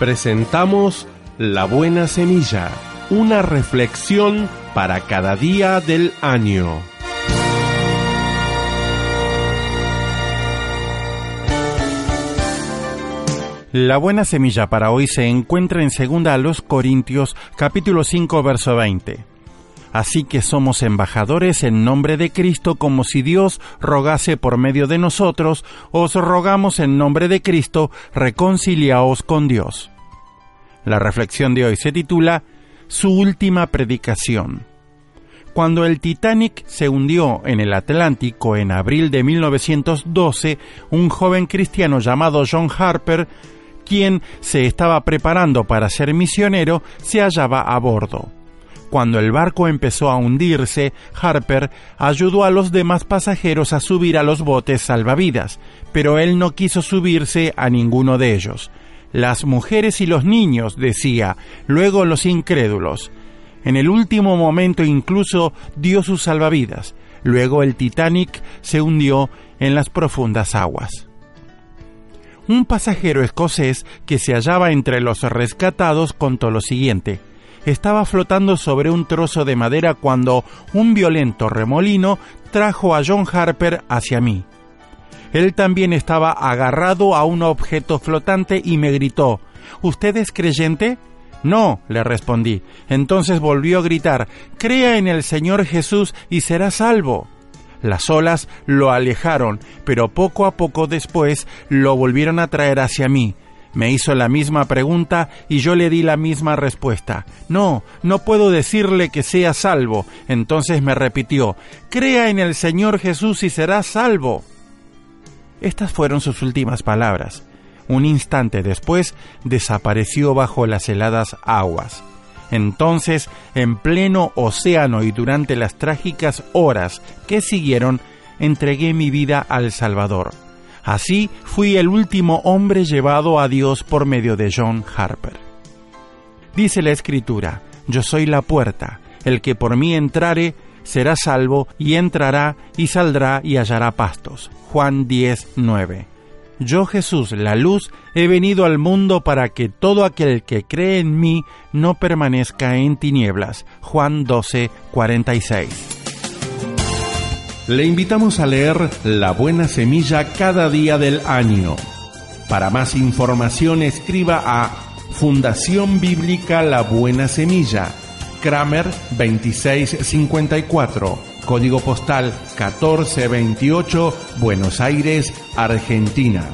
presentamos La Buena Semilla, una reflexión para cada día del año. La buena semilla para hoy se encuentra en 2 a los Corintios capítulo 5 verso 20. Así que somos embajadores en nombre de Cristo como si Dios rogase por medio de nosotros, os rogamos en nombre de Cristo, reconciliaos con Dios. La reflexión de hoy se titula Su última predicación. Cuando el Titanic se hundió en el Atlántico en abril de 1912, un joven cristiano llamado John Harper, quien se estaba preparando para ser misionero, se hallaba a bordo. Cuando el barco empezó a hundirse, Harper ayudó a los demás pasajeros a subir a los botes salvavidas, pero él no quiso subirse a ninguno de ellos. Las mujeres y los niños, decía, luego los incrédulos. En el último momento incluso dio sus salvavidas. Luego el Titanic se hundió en las profundas aguas. Un pasajero escocés que se hallaba entre los rescatados contó lo siguiente estaba flotando sobre un trozo de madera cuando un violento remolino trajo a John Harper hacia mí. Él también estaba agarrado a un objeto flotante y me gritó ¿Usted es creyente? No, le respondí. Entonces volvió a gritar Crea en el Señor Jesús y será salvo. Las olas lo alejaron, pero poco a poco después lo volvieron a traer hacia mí. Me hizo la misma pregunta y yo le di la misma respuesta. No, no puedo decirle que sea salvo. Entonces me repitió, Crea en el Señor Jesús y será salvo. Estas fueron sus últimas palabras. Un instante después desapareció bajo las heladas aguas. Entonces, en pleno océano y durante las trágicas horas que siguieron, entregué mi vida al Salvador. Así fui el último hombre llevado a Dios por medio de John Harper. Dice la Escritura, Yo soy la puerta, el que por mí entrare será salvo y entrará y saldrá y hallará pastos. Juan 10, 9. Yo Jesús, la luz, he venido al mundo para que todo aquel que cree en mí no permanezca en tinieblas. Juan 12, 46. Le invitamos a leer La Buena Semilla cada día del año. Para más información escriba a Fundación Bíblica La Buena Semilla, Kramer 2654, código postal 1428, Buenos Aires, Argentina.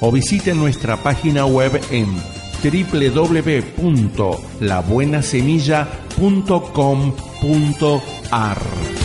O visite nuestra página web en www.labuenasemilla.com.ar.